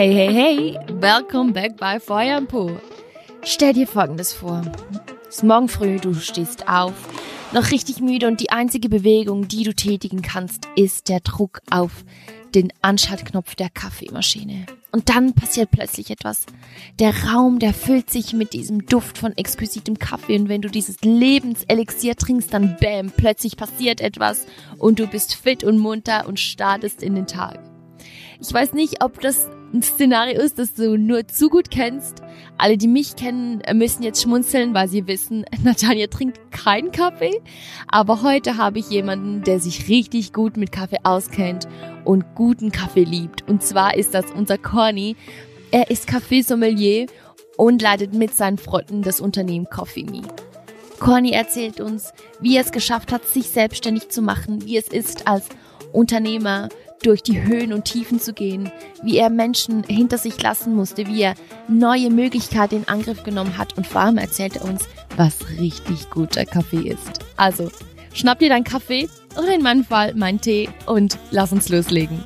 Hey, hey, hey, welcome back bei Feuer und Po. Stell dir folgendes vor. Es ist morgen früh, du stehst auf, noch richtig müde und die einzige Bewegung, die du tätigen kannst, ist der Druck auf den Anschaltknopf der Kaffeemaschine. Und dann passiert plötzlich etwas. Der Raum, der füllt sich mit diesem Duft von exquisitem Kaffee und wenn du dieses Lebenselixier trinkst, dann bäm, plötzlich passiert etwas und du bist fit und munter und startest in den Tag. Ich weiß nicht, ob das ein Szenario ist, das du nur zu gut kennst. Alle, die mich kennen, müssen jetzt schmunzeln, weil sie wissen, Natalia trinkt keinen Kaffee. Aber heute habe ich jemanden, der sich richtig gut mit Kaffee auskennt und guten Kaffee liebt. Und zwar ist das unser Corny. Er ist Kaffeesommelier und leitet mit seinen Freunden das Unternehmen Coffee Me. Corny erzählt uns, wie er es geschafft hat, sich selbstständig zu machen, wie es ist, als Unternehmer durch die Höhen und Tiefen zu gehen, wie er Menschen hinter sich lassen musste, wie er neue Möglichkeiten in Angriff genommen hat und vor allem erzählt er uns, was richtig guter Kaffee ist. Also, schnapp dir deinen Kaffee oder in meinem Fall meinen Tee und lass uns loslegen.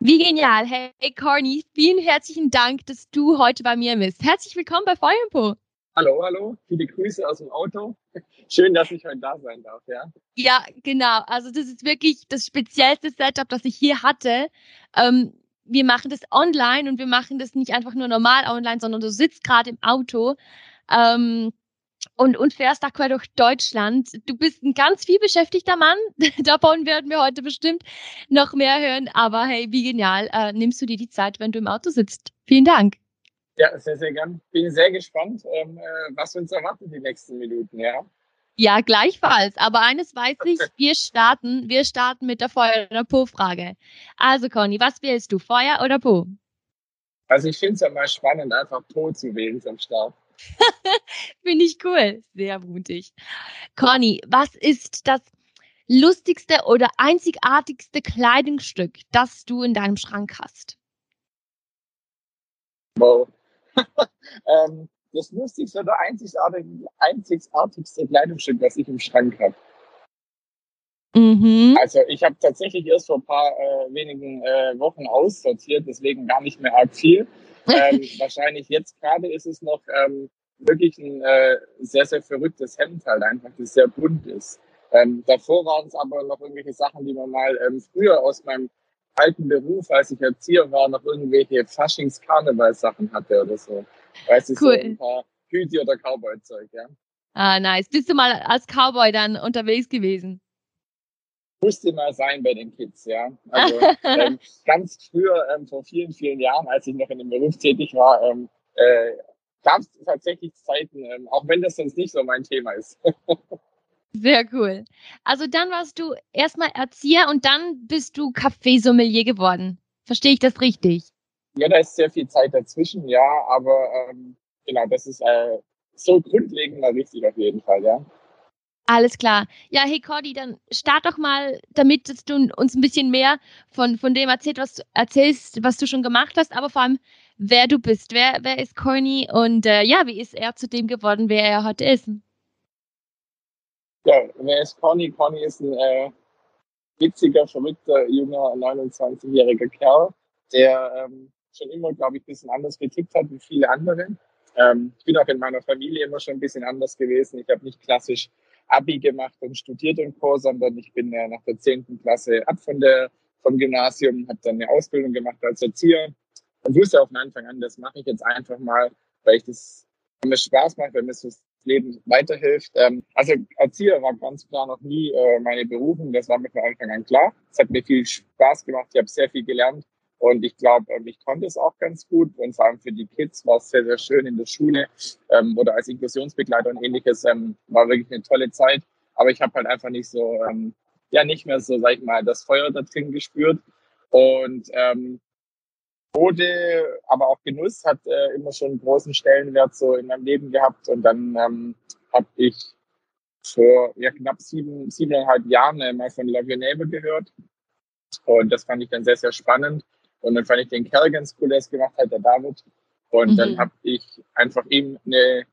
Wie genial. Hey, Corny, vielen herzlichen Dank, dass du heute bei mir bist. Herzlich willkommen bei Feuerpo. Hallo, hallo. Viele Grüße aus dem Auto. Schön, dass ich heute da sein darf, ja. Ja, genau. Also das ist wirklich das speziellste Setup, das ich hier hatte. Ähm, wir machen das online und wir machen das nicht einfach nur normal online, sondern du sitzt gerade im Auto ähm, und, und fährst da quer durch Deutschland. Du bist ein ganz viel beschäftigter Mann. Davon werden wir heute bestimmt noch mehr hören. Aber hey, wie genial, äh, nimmst du dir die Zeit, wenn du im Auto sitzt. Vielen Dank. Ja, sehr, sehr gern. Bin sehr gespannt, ähm, äh, was uns erwartet die nächsten Minuten, ja. Ja, gleichfalls. Aber eines weiß ich, wir starten, wir starten mit der Feuer- oder Po-Frage. Also, Conny, was wählst du, Feuer oder Po? Also, ich finde es ja mal spannend, einfach Po zu wählen zum Start. finde ich cool. Sehr mutig. Conny, was ist das lustigste oder einzigartigste Kleidungsstück, das du in deinem Schrank hast? Wow. ähm, das lustigste oder einzigartigste, einzigartigste Kleidungsstück, was ich im Schrank habe. Mhm. Also ich habe tatsächlich erst vor ein paar äh, wenigen äh, Wochen aussortiert, deswegen gar nicht mehr arg viel. Ähm, wahrscheinlich jetzt gerade ist es noch ähm, wirklich ein äh, sehr, sehr verrücktes Hemd halt einfach, das sehr bunt ist. Ähm, davor waren es aber noch irgendwelche Sachen, die man mal ähm, früher aus meinem alten Beruf, als ich Erzieher war, noch irgendwelche Faschings-Karnevalsachen hatte oder so. Weißt du, cool. so ein paar Hüte oder Cowboy-Zeug, ja. Ah, nice. Bist du mal als Cowboy dann unterwegs gewesen? Musste mal sein bei den Kids, ja. Also ähm, ganz früher, ähm, vor vielen, vielen Jahren, als ich noch in dem Beruf tätig war, ähm, äh, gab es tatsächlich Zeiten, ähm, auch wenn das sonst nicht so mein Thema ist. Sehr cool. Also dann warst du erstmal Erzieher und dann bist du Kaffeesommelier geworden. Verstehe ich das richtig? Ja, da ist sehr viel Zeit dazwischen, ja, aber ähm, genau, das ist äh, so grundlegend mal richtig auf jeden Fall, ja. Alles klar. Ja, hey Cordy, dann start doch mal damit, dass du uns ein bisschen mehr von, von dem erzählst, was du erzählst, was du schon gemacht hast, aber vor allem, wer du bist. Wer, wer ist Corny und äh, ja, wie ist er zu dem geworden, wer er heute ist? Ja, wer ist Conny? Conny ist ein äh, witziger, verrückter, junger, 29-jähriger Kerl, der ähm, schon immer, glaube ich, ein bisschen anders getickt hat wie viele andere. Ähm, ich bin auch in meiner Familie immer schon ein bisschen anders gewesen. Ich habe nicht klassisch Abi gemacht und studiert und Co., sondern ich bin äh, nach der 10. Klasse ab von der, vom Gymnasium, habe dann eine Ausbildung gemacht als Erzieher und wusste auch von Anfang an, das mache ich jetzt einfach mal, weil ich das mir Spaß macht, weil mir so Leben weiterhilft. Ähm, also Erzieher war ganz klar noch nie äh, meine Berufung. Das war mir von Anfang an klar. Es hat mir viel Spaß gemacht. Ich habe sehr viel gelernt. Und ich glaube, ähm, ich konnte es auch ganz gut. Und vor allem für die Kids war es sehr, sehr schön in der Schule ähm, oder als Inklusionsbegleiter und ähnliches. War wirklich eine tolle Zeit. Aber ich habe halt einfach nicht so, ja, nicht mehr so, sag ich mal, das Feuer da drin gespürt. Und ähm, Mode, aber auch Genuss hat äh, immer schon einen großen Stellenwert so in meinem Leben gehabt. Und dann ähm, habe ich vor ja, knapp sieben, siebeneinhalb Jahren äh, mal von Love Your Neighbor gehört. Und das fand ich dann sehr, sehr spannend. Und dann fand ich den Kerl ganz cool, der es gemacht hat, der David. Und mhm. dann habe ich einfach ihm eine,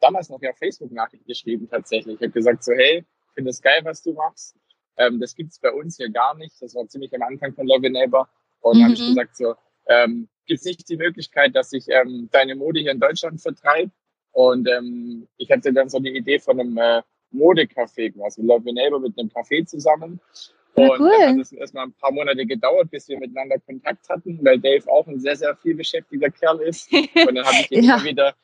damals noch ja Facebook-Nachricht geschrieben tatsächlich. Ich habe gesagt so, hey, finde es geil, was du machst. ähm, das gibt's bei uns hier gar nicht. Das war ziemlich am Anfang von Love Neighbor. Und mhm. habe ich gesagt, so, ähm, gibt nicht die Möglichkeit, dass ich ähm, deine Mode hier in Deutschland vertreibe? Und ähm, ich hatte dann so eine Idee von einem äh, Modecafé quasi, Love Neighbor mit einem Café zusammen. Und ja, cool. dann hat es erstmal ein paar Monate gedauert, bis wir miteinander Kontakt hatten, weil Dave auch ein sehr, sehr viel beschäftigter Kerl ist. Und dann habe ich ihn ja. immer wieder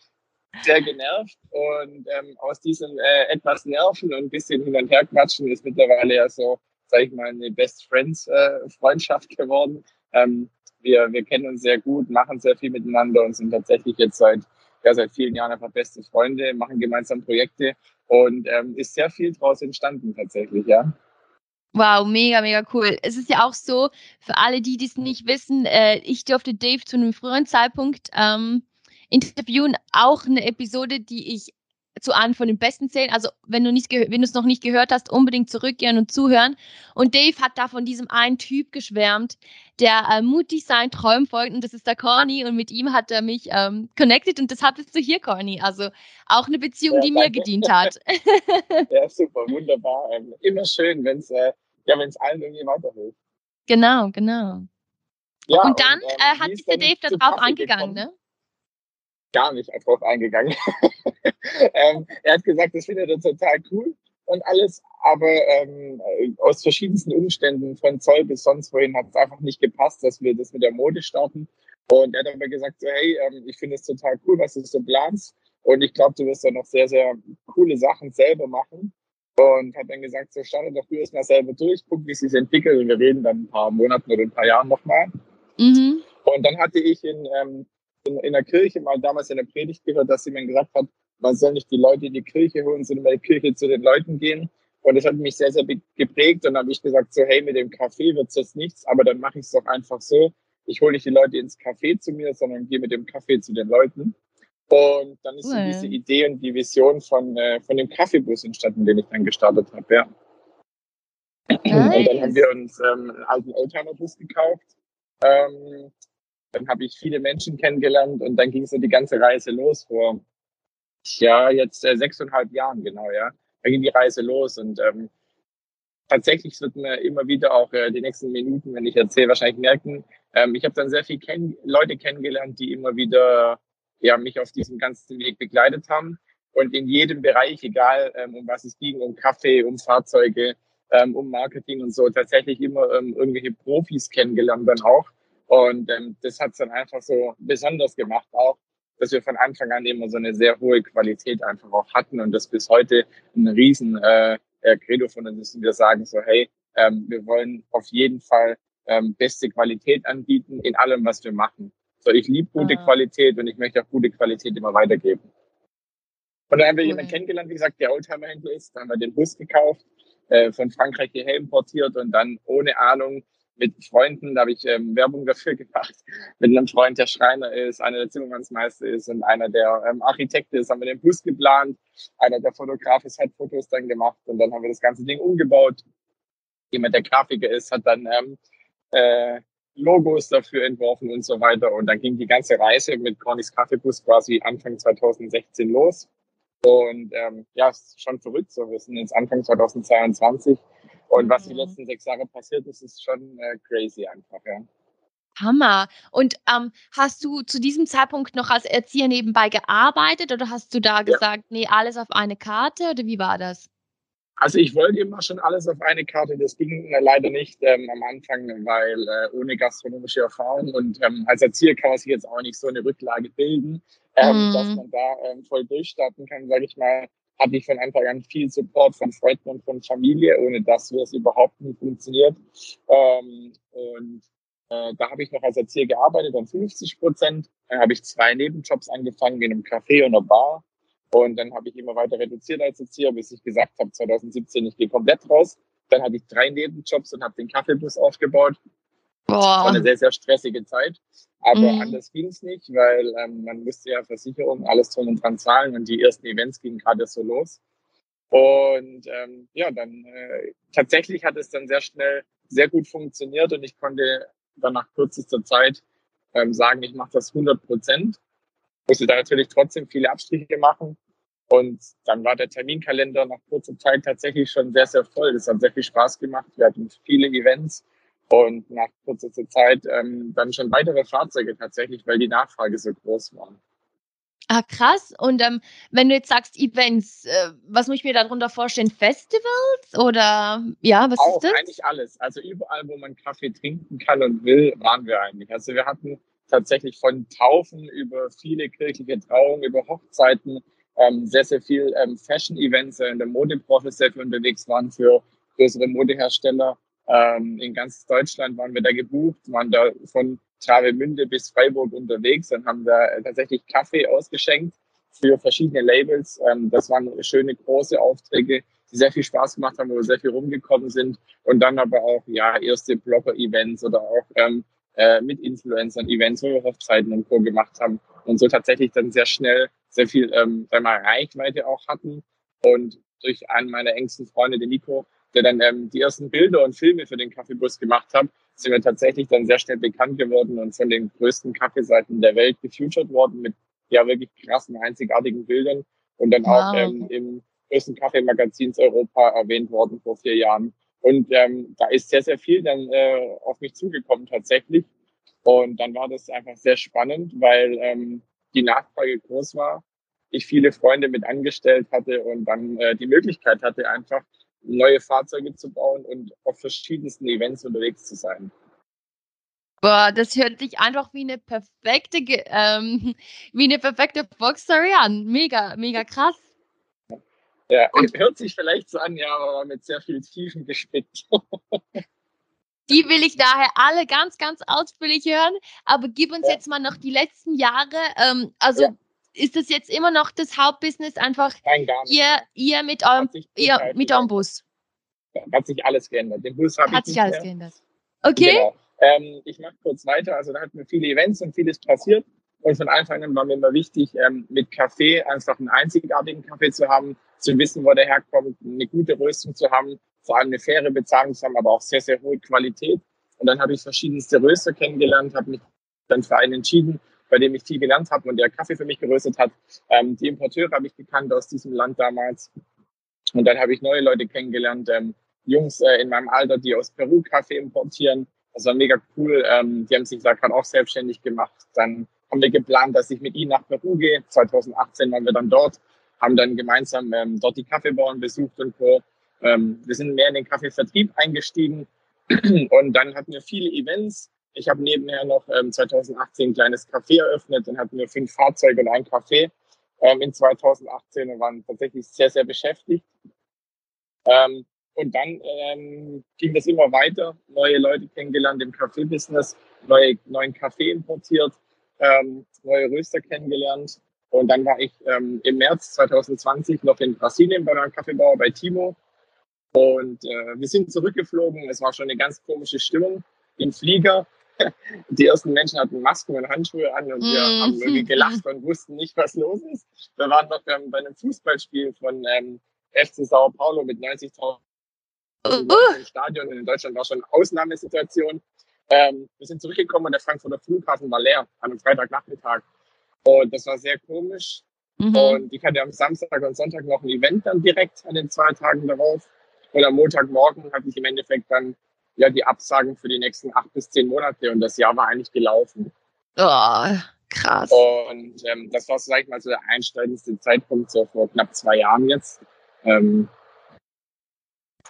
sehr genervt. Und ähm, aus diesem äh, etwas Nerven und ein bisschen hin und her quatschen ist mittlerweile ja so, sag ich mal, eine Best Friends äh, Freundschaft geworden. Ähm, wir, wir kennen uns sehr gut, machen sehr viel miteinander und sind tatsächlich jetzt seit, ja, seit vielen Jahren einfach beste Freunde, machen gemeinsam Projekte und ähm, ist sehr viel daraus entstanden tatsächlich, ja. Wow, mega, mega cool. Es ist ja auch so, für alle, die dies nicht wissen, äh, ich durfte Dave zu einem früheren Zeitpunkt ähm, interviewen. Auch eine Episode, die ich zu einem von den besten zählen. Also wenn du nicht wenn du es noch nicht gehört hast, unbedingt zurückgehen und zuhören. Und Dave hat da von diesem einen Typ geschwärmt, der äh, mutig seinen Träumen folgt und das ist der Corny und mit ihm hat er mich ähm, connected und das hattest du hier, Corny. Also auch eine Beziehung, ja, die danke. mir gedient hat. ja, super, wunderbar. Ähm, immer schön, wenn es äh, ja, wenn's allen irgendwie weiterhilft. Genau, genau. Ja, und dann und, ähm, äh, hat sich der Dave darauf eingegangen, ne? gar nicht drauf eingegangen. ähm, er hat gesagt, das findet er total cool und alles, aber ähm, aus verschiedensten Umständen, von Zoll bis sonst wohin, hat es einfach nicht gepasst, dass wir das mit der Mode starten. Und er hat aber gesagt, so, hey, ähm, ich finde es total cool, was du so planst. Und ich glaube, du wirst da noch sehr, sehr coole Sachen selber machen. Und hat dann gesagt, so starte doch du erstmal selber durch, guck, wie es sich entwickelt. Und wir reden dann ein paar Monaten oder ein paar Jahren nochmal. Mhm. Und dann hatte ich in ähm, in, in der Kirche mal damals in der Predigt gehört, dass jemand gesagt hat, man soll nicht die Leute in die Kirche holen, sondern bei der Kirche zu den Leuten gehen. Und das hat mich sehr, sehr geprägt. Und dann habe ich gesagt, so, hey, mit dem Kaffee wird es jetzt nichts, aber dann mache ich es doch einfach so. Ich hole nicht die Leute ins Café zu mir, sondern gehe mit dem Kaffee zu den Leuten. Und dann ist cool. so diese Idee und die Vision von, äh, von dem Kaffeebus entstanden, den ich dann gestartet habe, ja. Nice. Und dann haben wir uns ähm, einen alten Oldtimer-Bus gekauft. Ähm, dann habe ich viele Menschen kennengelernt und dann ging so die ganze Reise los vor, ja, jetzt äh, sechseinhalb Jahren genau, ja. Da ging die Reise los und ähm, tatsächlich wird mir immer wieder auch äh, die nächsten Minuten, wenn ich erzähle, wahrscheinlich merken, ähm, ich habe dann sehr viele kenn Leute kennengelernt, die immer wieder ja, mich auf diesem ganzen Weg begleitet haben. Und in jedem Bereich, egal ähm, um was es ging, um Kaffee, um Fahrzeuge, ähm, um Marketing und so, tatsächlich immer ähm, irgendwelche Profis kennengelernt dann auch. Und ähm, das hat es dann einfach so besonders gemacht auch, dass wir von Anfang an immer so eine sehr hohe Qualität einfach auch hatten und das bis heute ein riesen äh, Credo von uns ist. Wir sagen so, hey, ähm, wir wollen auf jeden Fall ähm, beste Qualität anbieten in allem, was wir machen. So, ich liebe gute ah. Qualität und ich möchte auch gute Qualität immer weitergeben. Und dann haben wir okay. jemanden kennengelernt, wie gesagt, der Oldtimer-Händler ist. Dann haben wir den Bus gekauft, äh, von Frankreich hierher importiert und dann ohne Ahnung mit Freunden, da habe ich ähm, Werbung dafür gemacht, mit einem Freund, der Schreiner ist, einer der Zimmermannsmeister ist und einer der ähm, Architekt ist, haben wir den Bus geplant, einer der Fotograf ist, hat Fotos dann gemacht und dann haben wir das ganze Ding umgebaut. Jemand, der Grafiker ist, hat dann ähm, äh, Logos dafür entworfen und so weiter. Und dann ging die ganze Reise mit Cornys Kaffeebus quasi Anfang 2016 los. Und ähm, ja, ist schon verrückt. So, wir sind jetzt Anfang 2022 und was die mhm. letzten sechs Jahre passiert ist, ist schon äh, crazy einfach, ja. Hammer. Und ähm, hast du zu diesem Zeitpunkt noch als Erzieher nebenbei gearbeitet oder hast du da ja. gesagt, nee, alles auf eine Karte oder wie war das? Also ich wollte immer schon alles auf eine Karte, das ging äh, leider nicht ähm, am Anfang, weil äh, ohne gastronomische Erfahrung und ähm, als Erzieher kann man sich jetzt auch nicht so eine Rücklage bilden, ähm, mm. dass man da ähm, voll durchstarten kann, sage ich mal hatte ich von Anfang an viel Support von Freunden und von Familie, ohne dass es überhaupt nicht funktioniert. Ähm, und äh, da habe ich noch als Erzieher gearbeitet, dann 50 Prozent. Dann habe ich zwei Nebenjobs angefangen in einem Café und einer Bar. Und dann habe ich immer weiter reduziert als Erzieher, bis ich gesagt habe, 2017, ich gehe komplett raus. Dann hatte ich drei Nebenjobs und habe den Kaffeebus aufgebaut. Boah. Das war eine sehr, sehr stressige Zeit. Aber mhm. anders ging es nicht, weil ähm, man musste ja Versicherung, alles drum und dran zahlen und die ersten Events gingen gerade so los. Und ähm, ja, dann äh, tatsächlich hat es dann sehr schnell sehr gut funktioniert und ich konnte dann nach kürzester Zeit ähm, sagen, ich mache das 100 Prozent. Musste da natürlich trotzdem viele Abstriche machen. Und dann war der Terminkalender nach kurzer Zeit tatsächlich schon sehr, sehr voll. Das hat sehr viel Spaß gemacht. Wir hatten viele Events und nach kurzer Zeit ähm, dann schon weitere Fahrzeuge tatsächlich, weil die Nachfrage so groß war. Ah, krass. Und ähm, wenn du jetzt sagst Events, äh, was muss ich mir darunter vorstellen? Festivals oder ja, was Auch, ist das? eigentlich alles. Also überall, wo man Kaffee trinken kann und will, waren wir eigentlich. Also wir hatten tatsächlich von Taufen über viele kirchliche Trauungen, über Hochzeiten, ähm, sehr, sehr viel ähm, Fashion-Events in der Modebranche sehr viel unterwegs waren für größere Modehersteller. Ähm, in ganz Deutschland waren wir da gebucht, waren da von Travemünde bis Freiburg unterwegs und haben da tatsächlich Kaffee ausgeschenkt für verschiedene Labels. Ähm, das waren schöne große Aufträge, die sehr viel Spaß gemacht haben, wo wir sehr viel rumgekommen sind. Und dann aber auch ja erste Blogger-Events oder auch ähm, äh, mit Influencern Events, wo wir Hochzeiten und Co. gemacht haben und so tatsächlich dann sehr schnell sehr viel ähm, mal Reichweite auch hatten. Und durch einen meiner engsten Freunde, den Nico, der dann ähm, die ersten Bilder und Filme für den Kaffeebus gemacht hat, sind wir tatsächlich dann sehr schnell bekannt geworden und von den größten Kaffeeseiten der Welt gefeatured worden mit ja wirklich krassen, einzigartigen Bildern und dann wow. auch ähm, im größten Kaffeemagazins Europa erwähnt worden vor vier Jahren. Und ähm, da ist sehr, sehr viel dann äh, auf mich zugekommen tatsächlich. Und dann war das einfach sehr spannend, weil ähm, die Nachfrage groß war, ich viele Freunde mit angestellt hatte und dann äh, die Möglichkeit hatte, einfach neue Fahrzeuge zu bauen und auf verschiedensten Events unterwegs zu sein. Boah, das hört sich einfach wie eine perfekte, ähm, wie eine perfekte Volksstory an. Mega, mega krass. Ja, und hört sich vielleicht so an, ja, aber mit sehr viel Tiefen gespickt. die will ich daher alle ganz, ganz ausführlich hören. Aber gib uns ja. jetzt mal noch die letzten Jahre. Ähm, also ja ist das jetzt immer noch das Hauptbusiness einfach Nein, gar nicht. Ihr, ihr mit eurem, ihr mit eurem Bus? Hat sich alles geändert. Den Bus habe Hat sich alles mehr. geändert. Okay. Genau. Ähm, ich mache kurz weiter. Also da hatten wir viele Events und vieles passiert. Und von Anfang an war mir immer wichtig, ähm, mit Kaffee einfach einen einzigartigen Kaffee zu haben, zu wissen, wo der herkommt, eine gute Röstung zu haben, vor allem eine faire Bezahlung zu haben, aber auch sehr, sehr hohe Qualität. Und dann habe ich verschiedenste Röster kennengelernt, habe mich dann für einen entschieden bei dem ich viel gelernt habe und der Kaffee für mich geröstet hat. Ähm, die Importeure habe ich gekannt aus diesem Land damals. Und dann habe ich neue Leute kennengelernt, ähm, Jungs äh, in meinem Alter, die aus Peru Kaffee importieren. Das war mega cool. Ähm, die haben sich da gerade auch selbstständig gemacht. Dann haben wir geplant, dass ich mit ihnen nach Peru gehe. 2018 waren wir dann dort, haben dann gemeinsam ähm, dort die Kaffeebauern besucht und Co. Ähm, wir sind mehr in den Kaffeevertrieb eingestiegen und dann hatten wir viele Events ich habe nebenher noch ähm, 2018 ein kleines Café eröffnet. Dann hatten wir fünf Fahrzeuge und ein Café ähm, in 2018 und waren tatsächlich sehr, sehr beschäftigt. Ähm, und dann ähm, ging das immer weiter. Neue Leute kennengelernt im Kaffee-Business, neue, neuen Kaffee importiert, ähm, neue Röster kennengelernt. Und dann war ich ähm, im März 2020 noch in Brasilien bei einem Kaffeebauer bei Timo. Und äh, wir sind zurückgeflogen. Es war schon eine ganz komische Stimmung im Flieger die ersten Menschen hatten Masken und Handschuhe an und wir mm. haben irgendwie gelacht und wussten nicht, was los ist. Wir waren noch ähm, bei einem Fußballspiel von ähm, FC Sao Paulo mit 90.000 uh. im Stadion. In Deutschland war schon eine Ausnahmesituation. Ähm, wir sind zurückgekommen und der Frankfurter Flughafen war leer an einem Freitagnachmittag. Und das war sehr komisch. Mhm. Und ich hatte am Samstag und Sonntag noch ein Event dann direkt an den zwei Tagen darauf. Und am Montagmorgen hatte ich im Endeffekt dann ja die Absagen für die nächsten acht bis zehn Monate und das Jahr war eigentlich gelaufen. Oh, krass. Und ähm, das war, ich mal, so der einsteigendste Zeitpunkt, so vor knapp zwei Jahren jetzt. Ähm,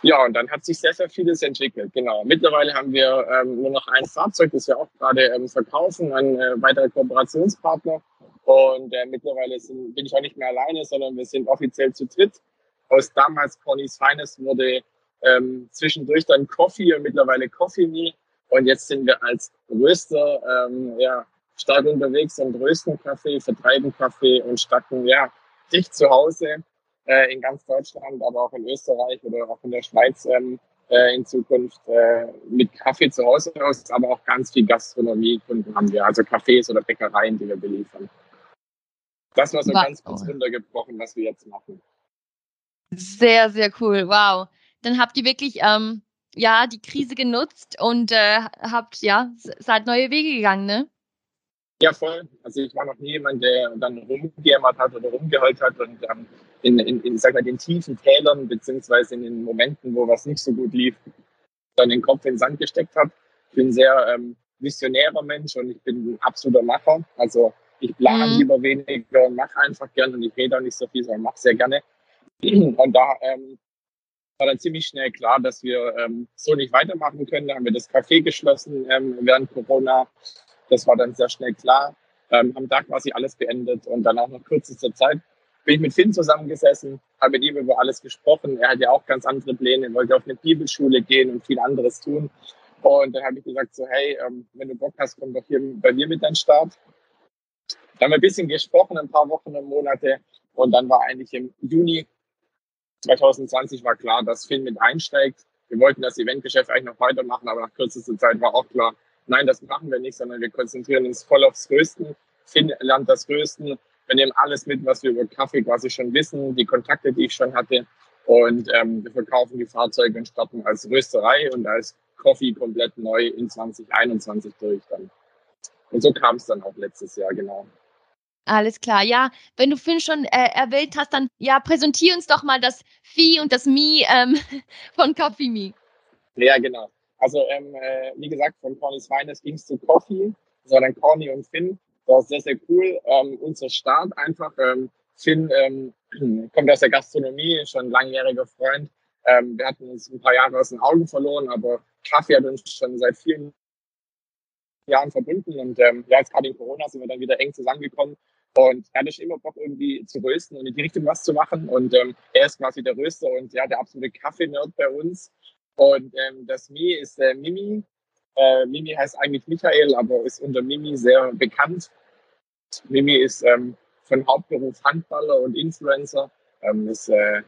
ja, und dann hat sich sehr, sehr vieles entwickelt. Genau. Mittlerweile haben wir ähm, nur noch ein Fahrzeug, das wir auch gerade ähm, verkaufen, ein äh, weiterer Kooperationspartner. Und äh, mittlerweile sind, bin ich auch nicht mehr alleine, sondern wir sind offiziell zu dritt. Aus damals Pony's Finest wurde ähm, zwischendurch dann Coffee und mittlerweile Coffee Me. Und jetzt sind wir als Röster ähm, ja, stark unterwegs und rösten Kaffee, vertreiben Kaffee und statten ja dich zu Hause äh, in ganz Deutschland, aber auch in Österreich oder auch in der Schweiz ähm, äh, in Zukunft äh, mit Kaffee zu Hause aus, aber auch ganz viel Gastronomie-Kunden haben wir, also Cafés oder Bäckereien, die wir beliefern. Das war so wow. ganz kurz runtergebrochen, was wir jetzt machen. Sehr, sehr cool. Wow dann habt ihr wirklich ähm, ja die Krise genutzt und äh, habt ja seid neue Wege gegangen, ne? Ja, voll. Also ich war noch nie jemand, der dann rumgejammert hat oder rumgeheult hat und ähm, in, in, in sag mal, den tiefen Tälern beziehungsweise in den Momenten, wo was nicht so gut lief, dann den Kopf in den Sand gesteckt habe. Ich bin sehr ähm, visionärer Mensch und ich bin ein absoluter Macher. Also ich plane mhm. lieber weniger und mache einfach gerne und ich rede auch nicht so viel, sondern mache sehr gerne. Und da ähm, war dann ziemlich schnell klar, dass wir ähm, so nicht weitermachen können. Da haben wir das Café geschlossen ähm, während Corona. Das war dann sehr schnell klar. Ähm, haben da quasi alles beendet und dann auch nach kürzester Zeit bin ich mit Finn zusammengesessen, habe mit ihm über alles gesprochen. Er hat ja auch ganz andere Pläne, wollte auf eine Bibelschule gehen und viel anderes tun. Und dann habe ich gesagt so, hey, ähm, wenn du Bock hast, komm doch hier bei mir mit deinem Start. Dann haben wir ein bisschen gesprochen, ein paar Wochen und Monate. Und dann war eigentlich im Juni 2020 war klar, dass Finn mit einsteigt. Wir wollten das Eventgeschäft eigentlich noch weitermachen, aber nach kürzester Zeit war auch klar, nein, das machen wir nicht, sondern wir konzentrieren uns voll aufs Rösten. Finn lernt das Rösten. Wir nehmen alles mit, was wir über Kaffee quasi schon wissen, die Kontakte, die ich schon hatte. Und ähm, wir verkaufen die Fahrzeuge und starten als Rösterei und als Coffee komplett neu in 2021 durch dann. Und so kam es dann auch letztes Jahr, genau. Alles klar, ja. Wenn du Finn schon äh, erwähnt hast, dann ja, präsentier uns doch mal das Vieh und das Mi ähm, von Coffee Me. Ja, genau. Also ähm, äh, wie gesagt, von Cornys Weines ging es zu Coffee, sondern Corny und Finn. War sehr, sehr cool. Ähm, unser Start einfach. Ähm, Finn ähm, kommt aus der Gastronomie, schon ein langjähriger Freund. Ähm, wir hatten uns ein paar Jahre aus den Augen verloren, aber Kaffee hat uns schon seit vielen Jahren verbunden. Und ähm, ja, jetzt gerade in Corona sind wir dann wieder eng zusammengekommen. Und er hatte schon immer Bock, irgendwie zu rösten und in die Richtung was zu machen. Und ähm, er ist quasi der Röster und ja, der absolute Kaffee-Nerd bei uns. Und ähm, das Mi ist äh, Mimi. Äh, Mimi heißt eigentlich Michael, aber ist unter Mimi sehr bekannt. Mimi ist ähm, von Hauptberuf Handballer und Influencer. Ähm, ist äh,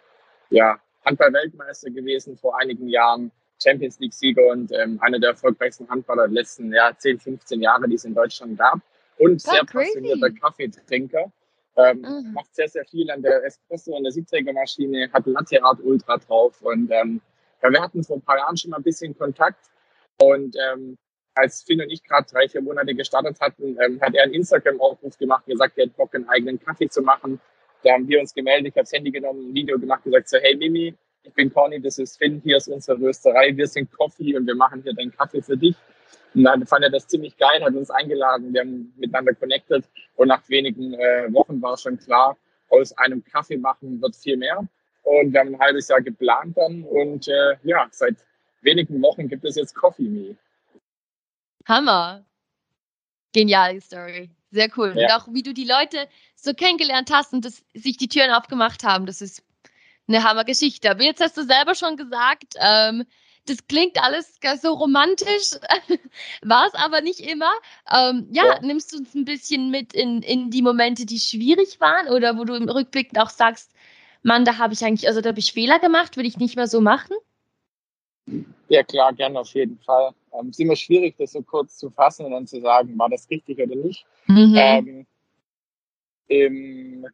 ja Handball-Weltmeister gewesen vor einigen Jahren Champions League-Sieger und ähm, einer der erfolgreichsten Handballer der letzten ja, 10, 15 Jahre, die es in Deutschland gab. Und oh, sehr crazy. passionierter Kaffeetrinker. Ähm, mhm. Macht sehr, sehr viel an der Espresso- und der Siebträgermaschine, hat Latte Art Ultra drauf. Und ähm, ja, wir hatten vor ein paar Jahren schon mal ein bisschen Kontakt. Und ähm, als Finn und ich gerade drei, vier Monate gestartet hatten, ähm, hat er einen Instagram-Aufruf gemacht gesagt, er hat Bock, einen eigenen Kaffee zu machen. Da haben wir uns gemeldet, ich habe das Handy genommen, ein Video gemacht, gesagt so, hey Mimi, ich bin Conny, das ist Finn, hier ist unsere Rösterei, wir sind Coffee und wir machen hier deinen Kaffee für dich. Und dann fand er das ziemlich geil, hat uns eingeladen, wir haben miteinander connected und nach wenigen äh, Wochen war schon klar, aus einem Kaffee machen wird viel mehr. Und wir haben ein halbes Jahr geplant dann und äh, ja, seit wenigen Wochen gibt es jetzt Coffee Me. Hammer. Geniale Story. Sehr cool. Ja. Und auch wie du die Leute so kennengelernt hast und dass sich die Türen aufgemacht haben, das ist eine Hammergeschichte. Aber jetzt hast du selber schon gesagt, ähm, das klingt alles so romantisch, war es aber nicht immer. Ähm, ja, ja, nimmst du uns ein bisschen mit in, in die Momente, die schwierig waren oder wo du im Rückblick auch sagst, Mann, da habe ich eigentlich, also da habe ich Fehler gemacht, will ich nicht mehr so machen? Ja, klar, gerne auf jeden Fall. Ähm, es ist immer schwierig, das so kurz zu fassen und dann zu sagen, war das richtig oder nicht. Mhm. Ähm, im,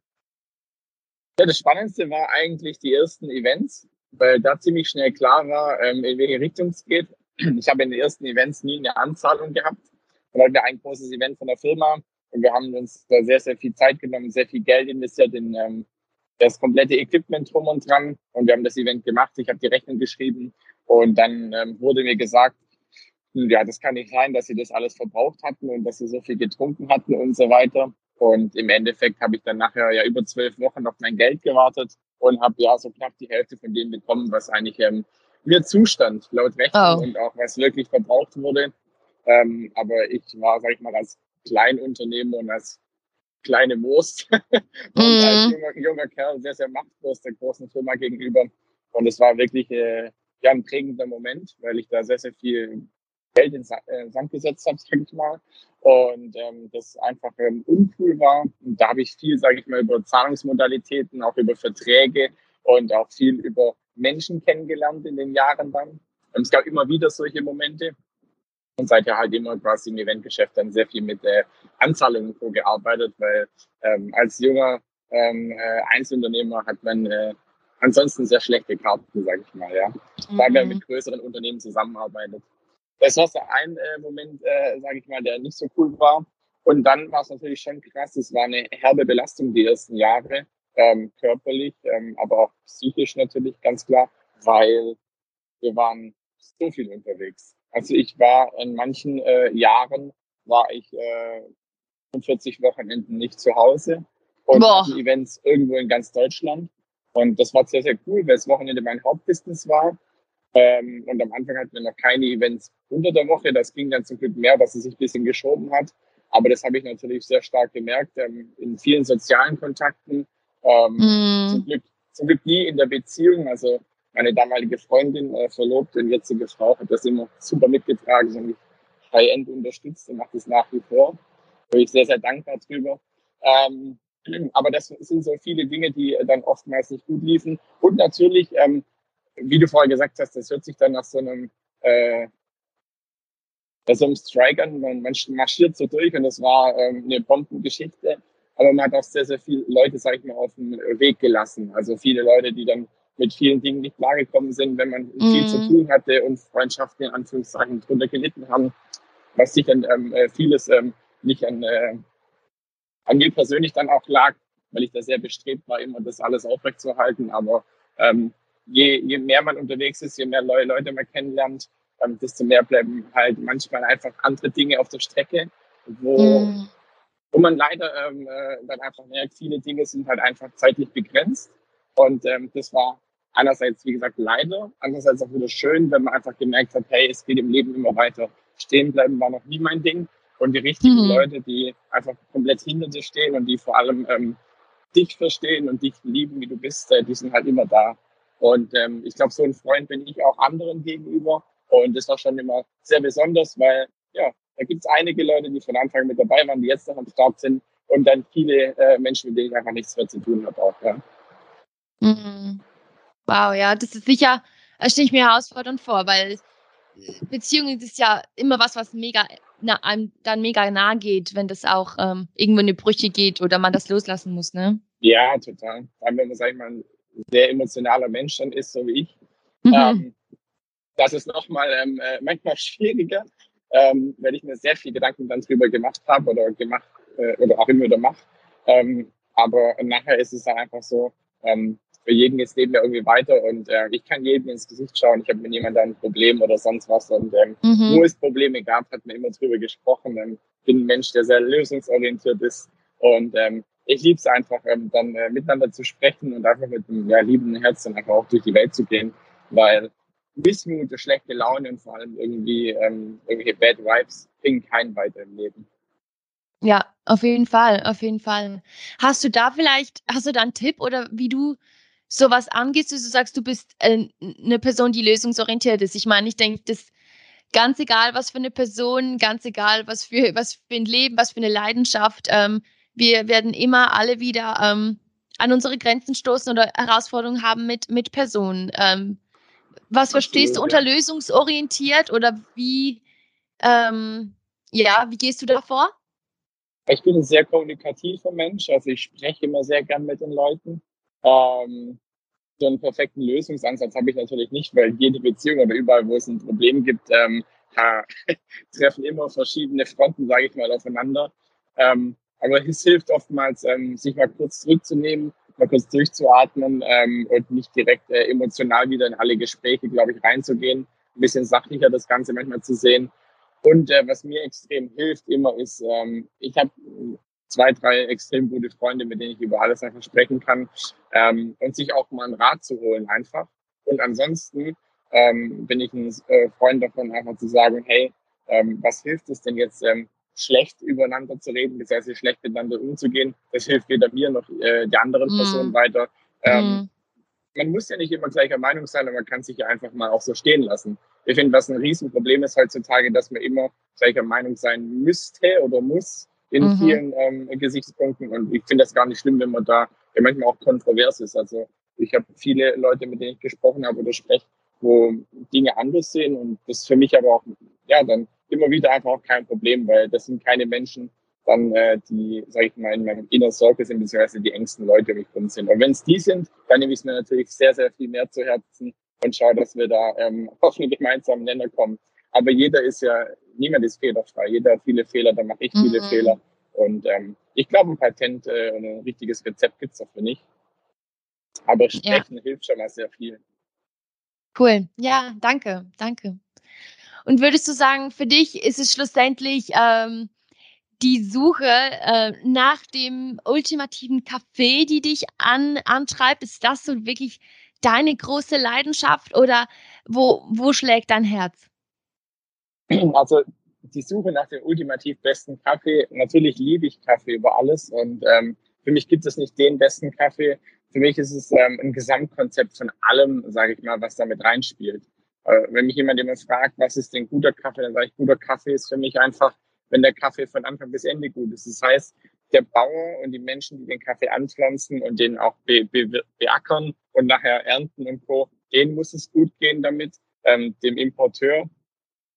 ja, das Spannendste war eigentlich die ersten Events, weil da ziemlich schnell klar war, ähm, in welche Richtung es geht. Ich habe in den ersten Events nie eine Anzahlung gehabt. Dann hatten wir ein großes Event von der Firma und wir haben uns da sehr, sehr viel Zeit genommen, sehr viel Geld investiert in ähm, das komplette Equipment drum und dran und wir haben das Event gemacht. Ich habe die Rechnung geschrieben und dann ähm, wurde mir gesagt, ja, das kann nicht sein, dass sie das alles verbraucht hatten und dass sie so viel getrunken hatten und so weiter. Und im Endeffekt habe ich dann nachher ja über zwölf Wochen auf mein Geld gewartet und habe ja so knapp die Hälfte von dem bekommen, was eigentlich ähm, mir zustand, laut Rechnung oh. und auch was wirklich verbraucht wurde. Ähm, aber ich war, sag ich mal, als Kleinunternehmer und als kleine Wurst und mm. als junger, junger, Kerl sehr, sehr machtlos der großen Firma gegenüber. Und es war wirklich äh, ja, ein prägender Moment, weil ich da sehr, sehr viel Geld in äh, Sand gesetzt habe, sag ich mal. Und ähm, das einfach ähm, uncool war. Und da habe ich viel, sage ich mal, über Zahlungsmodalitäten, auch über Verträge und auch viel über Menschen kennengelernt in den Jahren dann. Es gab immer wieder solche Momente. Und seither halt immer quasi im Eventgeschäft dann sehr viel mit äh, Anzahlungen gearbeitet, weil ähm, als junger ähm, äh, Einzelunternehmer hat man äh, ansonsten sehr schlechte Karten, sage ich mal, ja. Mhm. Weil man mit größeren Unternehmen zusammenarbeitet. Das war so ein äh, Moment, äh, sage ich mal, der nicht so cool war. Und dann war es natürlich schon krass. Es war eine herbe Belastung die ersten Jahre. ähm, körperlich, ähm, aber auch psychisch natürlich ganz klar, weil wir waren so viel unterwegs. Also ich war in manchen äh, Jahren war ich äh, 45 Wochenenden nicht zu Hause und Events irgendwo in ganz Deutschland. Und das war sehr, sehr cool, weil das Wochenende mein Hauptbusiness war. Ähm, und am Anfang hatten wir noch keine Events unter der Woche. Das ging dann zum Glück mehr, dass es sich ein bisschen geschoben hat. Aber das habe ich natürlich sehr stark gemerkt ähm, in vielen sozialen Kontakten. Ähm, Mm. zum, Glück, zum Glück nie in der Beziehung. Also meine damalige Freundin, äh, Verlobte und jetzige Frau hat das immer super mitgetragen und mich high-end unterstützt und macht das nach wie vor. Da bin ich sehr, sehr dankbar drüber. Ähm, aber das sind so viele Dinge, die dann oftmals nicht gut liefen. Und natürlich, ähm, wie du vorher gesagt hast, das hört sich dann nach so einem, äh, nach so einem Strike an. Man, man marschiert so durch und das war ähm, eine Bombengeschichte. Aber man hat auch sehr, sehr viele Leute, sag ich mal, auf dem Weg gelassen. Also viele Leute, die dann mit vielen Dingen nicht klargekommen sind, wenn man viel Mhm. zu tun hatte und Freundschaften in Anführungszeichen drunter gelitten haben, was sich dann ähm, äh, vieles ähm, nicht an, äh, an mir persönlich dann auch lag, weil ich da sehr bestrebt war, immer das alles aufrechtzuerhalten. Aber ähm, je, je mehr man unterwegs ist, je mehr neue Leute man kennenlernt, ähm, desto mehr bleiben halt manchmal einfach andere Dinge auf der Strecke, wo, Mm. wo man leider ähm, äh, dann einfach merkt, viele Dinge sind halt einfach zeitlich begrenzt. Und ähm, das war einerseits, wie gesagt, leider, andererseits auch wieder schön, wenn man einfach gemerkt hat, hey, es geht im Leben immer weiter. Stehen bleiben war noch nie mein Ding. Und die richtigen Mhm. Leute, die einfach komplett hinter dir stehen und die vor allem ähm, dich verstehen und dich lieben, wie du bist, äh, die sind halt immer da. Und ähm, ich glaube, so ein Freund bin ich auch anderen gegenüber. Und das war schon immer sehr besonders, weil ja, da gibt es einige Leute, die von Anfang mit dabei waren, die jetzt noch am Start sind und dann viele äh, Menschen, mit denen ich einfach nichts mehr zu tun habe auch. Ja. Mhm. Wow, ja, das ist sicher, das stelle ich mir herausfordernd vor, weil Beziehungen ist ja immer was, was mega na, einem dann mega nahe geht, wenn das auch ähm, irgendwo in die Brüche geht oder man das loslassen muss, ne? Ja, total. Vor allem, wenn man, sag ich mal, sehr emotionaler Mensch dann ist, so wie ich. Mhm. Ähm, das ist nochmal ähm, äh, manchmal schwieriger, ähm, weil ich mir sehr viel Gedanken dann drüber gemacht habe oder gemacht äh, oder auch immer wieder mache. Ähm, aber nachher ist es dann einfach so, ähm, für jeden geht's Leben ja irgendwie weiter und äh, ich kann jedem ins Gesicht schauen. Ich habe mit jemandem ein Problem oder sonst was und ähm, Mhm. wo es Probleme gab, hat man immer drüber gesprochen. Ähm, bin ein Mensch, der sehr lösungsorientiert ist und ähm, ich liebe es einfach, ähm, dann äh, miteinander zu sprechen und einfach mit einem ja, liebenden Herz dann einfach auch durch die Welt zu gehen, weil Missmut, schlechte Laune und vor allem irgendwie ähm, irgendwelche Bad Vibes bringen keinen weiter im Leben. Ja, auf jeden Fall, auf jeden Fall. Hast du da vielleicht, hast du da einen Tipp oder wie du sowas angehst, dass du sagst, du bist äh, eine Person, die lösungsorientiert ist? Ich meine, ich denke, das ganz egal, was für eine Person, ganz egal, was für, was für ein Leben, was für eine Leidenschaft, ähm, wir werden immer alle wieder ähm, an unsere Grenzen stoßen oder Herausforderungen haben mit, mit Personen. Ähm, was verstehst du Absolut, unter lösungsorientiert oder wie, ähm, ja, wie gehst du da vor? Ich bin ein sehr kommunikativer Mensch, also ich spreche immer sehr gern mit den Leuten. Ähm, so einen perfekten Lösungsansatz habe ich natürlich nicht, weil jede Beziehung oder überall, wo es ein Problem gibt, ähm, ha, treffen immer verschiedene Fronten, sage ich mal, aufeinander. Ähm, aber es hilft oftmals, ähm, sich mal kurz zurückzunehmen, mal kurz durchzuatmen ähm, und nicht direkt äh, emotional wieder in alle Gespräche, glaube ich, reinzugehen. Ein bisschen sachlicher das Ganze manchmal zu sehen. Und äh, was mir extrem hilft immer ist, ähm, ich habe zwei, drei extrem gute Freunde, mit denen ich über alles einfach sprechen kann ähm, und sich auch mal einen Rat zu holen einfach. Und ansonsten ähm, bin ich ein äh, Freund davon, einfach zu sagen, hey, ähm, was hilft es denn jetzt, ähm, schlecht übereinander zu reden, beziehungsweise schlecht miteinander umzugehen? Das hilft weder mir noch äh, der anderen Mm. Person weiter. Ähm, Mm. man muss ja nicht immer gleicher Meinung sein, aber man kann sich ja einfach mal auch so stehen lassen. Ich finde, was ein Riesenproblem ist heutzutage, dass man immer gleicher Meinung sein müsste oder muss in Mhm. vielen ähm, Gesichtspunkten. Und ich finde das gar nicht schlimm, wenn man da ja manchmal auch kontrovers ist. Also ich habe viele Leute, mit denen ich gesprochen habe oder spreche, wo Dinge anders sehen und das ist für mich aber auch ja dann immer wieder einfach auch kein Problem, weil das sind keine Menschen, dann äh, die, sage ich mal, in meinem Inner Circle sind, beziehungsweise die engsten Leute um mich drin sind. Und wenn es die sind, dann nehme ich es mir natürlich sehr, sehr viel mehr zu Herzen und schaue, dass wir da ähm, auf einen gemeinsamen Nenner kommen. Aber jeder ist ja, niemand ist fehlerfrei. Jeder hat viele Fehler, da mache ich viele Mhm. Fehler. Und ähm, ich glaube, ein Patent äh, und ein richtiges Rezept gibt's dafür nicht. Aber sprechen ja. hilft schon mal sehr viel. Cool. Ja, danke, danke. Und würdest du sagen, für dich ist es schlussendlich ähm, die Suche äh, nach dem ultimativen Kaffee, die dich an, antreibt? Ist das so wirklich deine große Leidenschaft oder wo, wo schlägt dein Herz? Also die Suche nach dem ultimativ besten Kaffee, natürlich liebe ich Kaffee über alles und ähm, für mich gibt es nicht den besten Kaffee. Für mich ist es ähm, ein Gesamtkonzept von allem, sage ich mal, was damit reinspielt. Äh, wenn mich jemand immer fragt, was ist denn guter Kaffee, dann sage ich, guter Kaffee ist für mich einfach, wenn der Kaffee von Anfang bis Ende gut ist. Das heißt, der Bauer und die Menschen, die den Kaffee anpflanzen und den auch be be beackern und nachher ernten und Co., denen muss es gut gehen damit. Ähm, dem Importeur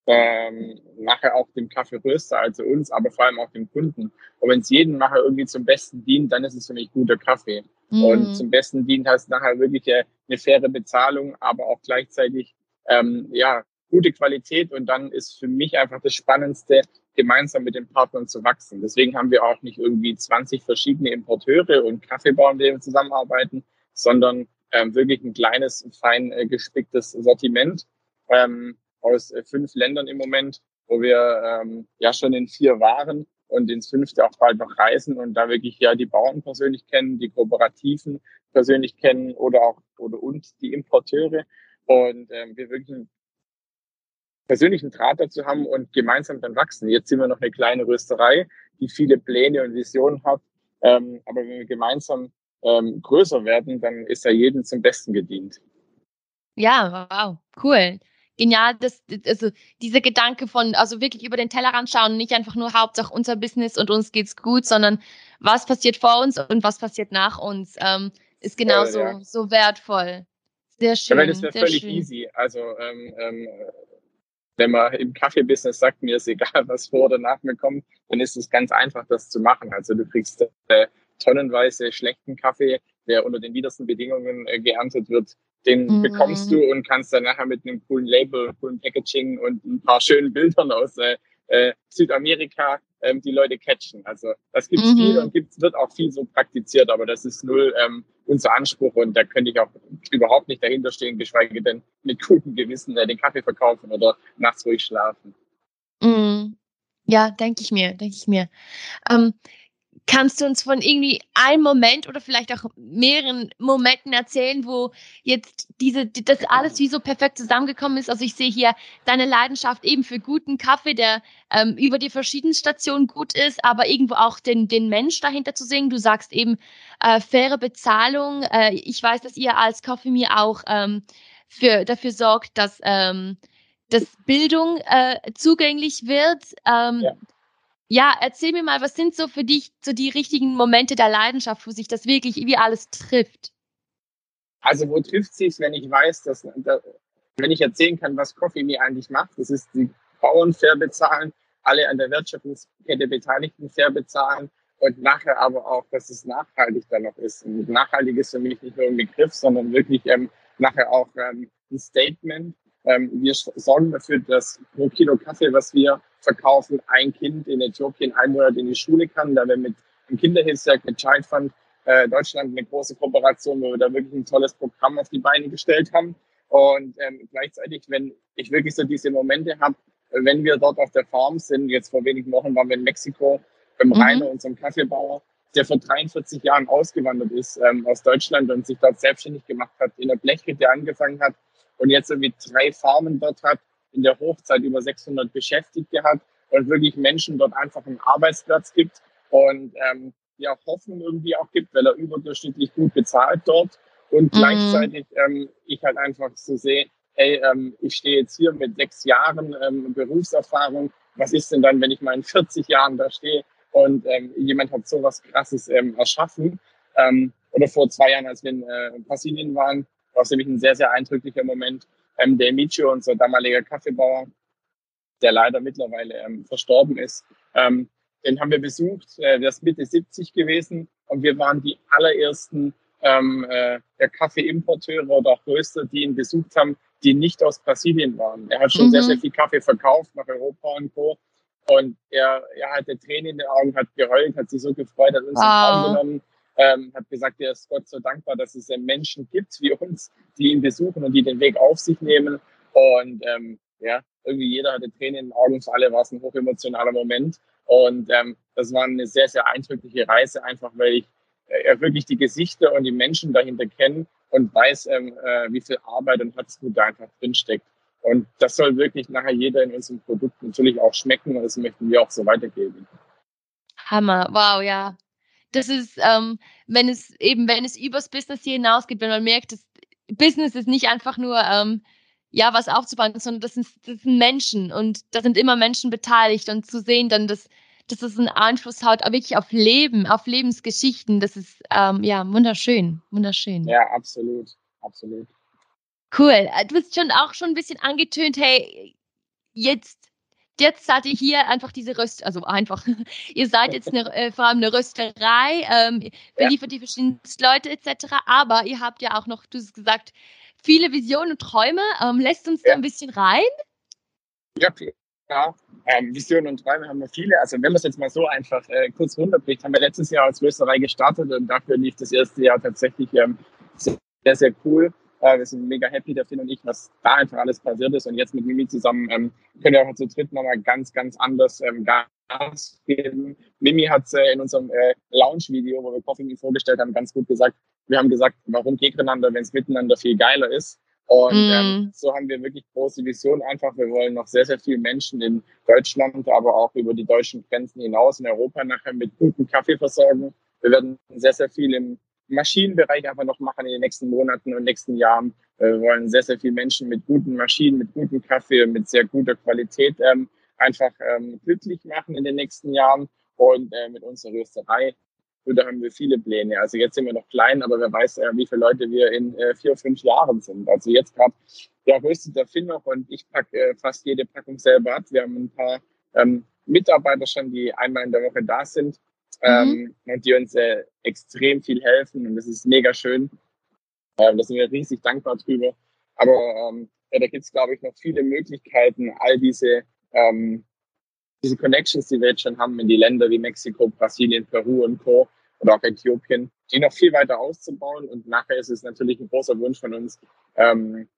ähm, nachher auch dem Kaffeeröster, also uns, aber vor allem auch dem Kunden. Und wenn es jedem nachher irgendwie zum Besten dient, dann ist es für mich guter Kaffee. Mhm. Und zum Besten dient heißt nachher wirklich eine faire Bezahlung, aber auch gleichzeitig ähm, ja gute Qualität. Und dann ist für mich einfach das Spannendste, gemeinsam mit den Partnern zu wachsen. Deswegen haben wir auch nicht irgendwie 20 verschiedene Importeure und Kaffeebauern, mit denen wir zusammenarbeiten, sondern ähm, wirklich ein kleines, fein äh, gespicktes Sortiment. Ähm, aus äh, fünf Ländern im Moment, wo wir ähm, ja schon in vier waren und ins fünfte auch bald noch reisen und da wirklich ja die Bauern persönlich kennen, die Kooperativen persönlich kennen oder auch oder und die Importeure und ähm, wir wirklich einen persönlichen Draht dazu haben und gemeinsam dann wachsen. Jetzt sind wir noch eine kleine Rösterei, die viele Pläne und Visionen hat, ähm, aber wenn wir gemeinsam ähm, größer werden, dann ist ja jedem zum Besten gedient. Ja, wow, cool genial, dass, also dieser Gedanke von, also wirklich über den Tellerrand schauen, nicht einfach nur Hauptsache unser Business und uns geht's gut, sondern was passiert vor uns und was passiert nach uns, ähm, ist genauso ja, ja. so wertvoll. Sehr schön. Weil das wäre völlig schön. easy. Also ähm, ähm, wenn man im Kaffeebusiness sagt, mir ist egal, was vor oder nach mir kommt, dann ist es ganz einfach, das zu machen. Also du kriegst äh, tonnenweise schlechten Kaffee, der unter den widersten Bedingungen äh, geerntet wird, den mhm. bekommst du und kannst dann nachher mit einem coolen Label, coolen Packaging und ein paar schönen Bildern aus äh, äh, Südamerika ähm, die Leute catchen. Also das gibt's mhm. viel und gibt's, wird auch viel so praktiziert, aber das ist null ähm, unser Anspruch und da könnte ich auch überhaupt nicht dahinter stehen, geschweige denn mit gutem Gewissen äh, den Kaffee verkaufen oder nachts ruhig schlafen. Mhm. Ja, denke ich mir, denke ich mir. Ähm, Kannst du uns von irgendwie einem Moment oder vielleicht auch mehreren Momenten erzählen, wo jetzt diese, das alles wie so perfekt zusammengekommen ist? Also ich sehe hier deine Leidenschaft eben für guten Kaffee, der ähm, über die verschiedenen Stationen gut ist, aber irgendwo auch den, den Mensch dahinter zu sehen. Du sagst eben äh, faire Bezahlung. Äh, ich weiß, dass ihr als Coffee mir auch ähm, für, dafür sorgt, dass ähm, dass Bildung äh, zugänglich wird. Ähm, ja. Ja, erzähl mir mal, was sind so für dich so die richtigen Momente der Leidenschaft, wo sich das wirklich wie alles trifft? Also wo trifft sich, wenn ich weiß, dass, wenn ich erzählen kann, was Coffee mir eigentlich macht, das ist die Bauern fair bezahlen, alle an der Wertschöpfungskette Beteiligten fair bezahlen und nachher aber auch, dass es nachhaltig dann noch ist. Und nachhaltig ist für mich nicht nur ein Begriff, sondern wirklich ähm, nachher auch ähm, ein Statement. Ähm, wir sorgen dafür, dass pro Kilo Kaffee, was wir verkaufen, ein Kind in Äthiopien ein Monat in die Schule kann, da wir mit dem Kinderhilfswerk, mit Child Fund äh, Deutschland eine große Kooperation, wo wir da wirklich ein tolles Programm auf die Beine gestellt haben. Und ähm, gleichzeitig, wenn ich wirklich so diese Momente habe, wenn wir dort auf der Farm sind, jetzt vor wenigen Wochen waren wir in Mexiko beim mhm. Rainer, unserem Kaffeebauer, der vor 43 Jahren ausgewandert ist ähm, aus Deutschland und sich dort selbstständig gemacht hat, in der Blechhütte angefangen hat und jetzt irgendwie drei Farmen dort hat in der Hochzeit über 600 Beschäftigte hat und wirklich Menschen dort einfach einen Arbeitsplatz gibt und ähm, ja Hoffnung irgendwie auch gibt, weil er überdurchschnittlich gut bezahlt dort. Und mhm. gleichzeitig ähm, ich halt einfach so sehe, hey, ähm, ich stehe jetzt hier mit sechs Jahren ähm, Berufserfahrung, was ist denn dann, wenn ich mal in 40 Jahren da stehe und ähm, jemand hat sowas Krasses ähm, erschaffen? Ähm, oder vor zwei Jahren, als wir in äh, Brasilien waren, war es nämlich ein sehr, sehr eindrücklicher Moment, ähm, der Micio, unser damaliger Kaffeebauer, der leider mittlerweile ähm, verstorben ist, ähm, den haben wir besucht. Äh, der ist Mitte 70 gewesen und wir waren die allerersten ähm, äh, der Kaffeeimporteure oder auch Röster, die ihn besucht haben, die nicht aus Brasilien waren. Er hat schon mhm. sehr, sehr viel Kaffee verkauft nach Europa und Co. Und er, er hatte Tränen in den Augen, hat geheult, hat sich so gefreut, hat uns wow. in den Arm genommen Ähm, hat gesagt, er ist Gott so dankbar, dass es Menschen gibt wie uns, die ihn besuchen und die den Weg auf sich nehmen. Und ähm, ja, irgendwie jeder hatte Tränen in den Augen, für alle war es ein hochemotionaler Moment. Und ähm, das war eine sehr, sehr eindrückliche Reise, einfach weil ich äh, wirklich die Gesichter und die Menschen dahinter kenne und weiß, ähm, äh, wie viel Arbeit und Herzblut da einfach drinsteckt. Und das soll wirklich nachher jeder in unserem Produkt natürlich auch schmecken und das möchten wir auch so weitergeben. Hammer, wow, ja. Das ist, ähm, wenn es eben, wenn es übers Business hier hinausgeht, wenn man merkt, das Business ist nicht einfach nur, ähm, ja, was aufzubauen, sondern das sind, das sind Menschen und da sind immer Menschen beteiligt und zu sehen dann, dass, dass es einen Einfluss hat, wirklich auf Leben, auf Lebensgeschichten, das ist, ähm, ja, wunderschön, wunderschön. Ja, absolut, absolut. Cool. Äh, du hast schon auch schon ein bisschen angetönt, hey, jetzt, jetzt seid ihr hier einfach diese Röst, also einfach, ihr seid jetzt eine, äh, vor allem eine Rösterei, ähm, beliefert ja. die verschiedensten Leute etc., aber ihr habt ja auch noch, du hast gesagt, viele Visionen und Träume. Ähm, lässt uns ja. da ein bisschen rein? Ja, klar. Ähm, Visionen und Träume haben wir viele. Also wenn man es jetzt mal so einfach äh, kurz runterbricht, haben wir letztes Jahr als Rösterei gestartet und dafür lief das erste Jahr tatsächlich ähm, sehr, sehr cool. Äh, wir sind mega happy, der Finn und ich, was da einfach alles passiert ist. Und jetzt mit Mimi zusammen ähm, können wir auch zu dritt nochmal ganz, ganz anders ähm, Gas geben. Mimi hat äh, in unserem äh, Lounge-Video, wo wir Coffee vorgestellt haben, ganz gut gesagt, wir haben gesagt, warum gegeneinander, wenn es miteinander viel geiler ist. Und mm. ähm, so haben wir wirklich große Vision einfach. Wir wollen noch sehr, sehr viele Menschen in Deutschland, aber auch über die deutschen Grenzen hinaus in Europa nachher mit gutem Kaffee versorgen. Wir werden sehr, sehr viel im Maschinenbereich einfach noch machen in den nächsten Monaten und nächsten Jahren. Wir wollen sehr, sehr viele Menschen mit guten Maschinen, mit gutem Kaffee mit sehr guter Qualität ähm, einfach ähm, glücklich machen in den nächsten Jahren und äh, mit unserer Rösterei. Und da haben wir viele Pläne. Also jetzt sind wir noch klein, aber wer weiß, äh, wie viele Leute wir in äh, vier, fünf Jahren sind. Also jetzt gerade, ja, röstet der Finn noch und ich packe äh, fast jede Packung selber ab. Wir haben ein paar ähm, Mitarbeiter schon, die einmal in der Woche da sind mhm. ähm, und die uns äh, extrem viel helfen. Und das ist mega schön. Ähm, da sind wir riesig dankbar drüber. Aber ähm, ja, da gibt es, glaube ich, noch viele Möglichkeiten, all diese ähm, diese Connections, die wir jetzt schon haben in die Länder wie Mexiko, Brasilien, Peru und Co. oder auch Äthiopien, die noch viel weiter auszubauen. Und nachher ist es natürlich ein großer Wunsch von uns, ähm,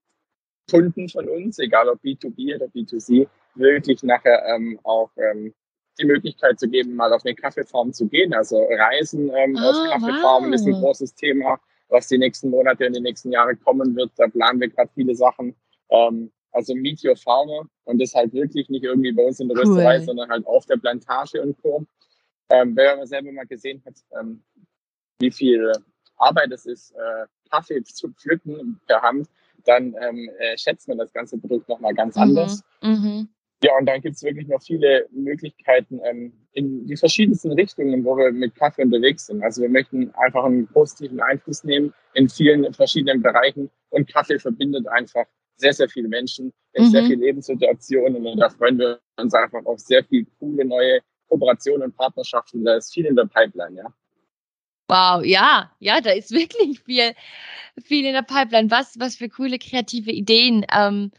Kunden von uns, egal ob B2B oder B2C, wirklich nachher ähm, auch ähm, die Möglichkeit zu geben, mal auf eine Kaffeefarm zu gehen. Also Reisen ähm, oh, auf Kaffeefarmen wow. ist ein großes Thema, was die nächsten Monate und die nächsten Jahre kommen wird. Da planen wir gerade viele Sachen. Ähm, also Meet Your Farmer und das halt wirklich nicht irgendwie bei uns in der cool. Rösterei, sondern halt auf der Plantage und Co. Ähm, wenn man selber mal gesehen hat, ähm, wie viel Arbeit es ist, äh, Kaffee zu pflücken per Hand, dann ähm, äh, schätzt man das ganze Produkt nochmal ganz mhm. anders. Mhm. Ja, und dann gibt's wirklich noch viele Möglichkeiten ähm, in die verschiedensten Richtungen, wo wir mit Kaffee unterwegs sind. Also wir möchten einfach einen positiven Einfluss nehmen in vielen verschiedenen Bereichen und Kaffee verbindet einfach sehr, sehr viele Menschen in mhm. sehr vielen Lebenssituationen und da freuen wir uns einfach auf sehr viele coole neue Kooperationen und Partnerschaften. Da ist viel in der Pipeline, ja. Wow, ja, ja, da ist wirklich viel, viel in der Pipeline. Was, was für coole kreative Ideen. Ähm,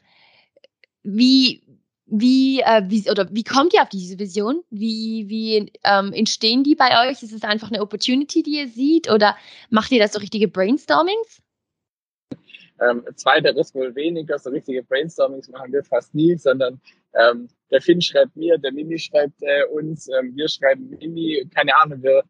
wie, wie, äh, wie, oder wie kommt ihr auf diese Vision? Wie, wie ähm, entstehen die bei euch? Ist es einfach eine Opportunity, die ihr seht? Oder macht ihr das so richtige Brainstormings? Ähm, zweiteres wohl weniger, so richtige Brainstormings machen wir fast nie, sondern ähm, der Finn schreibt mir, der Mimi schreibt äh, uns, ähm, wir schreiben Mimi, keine Ahnung, wir,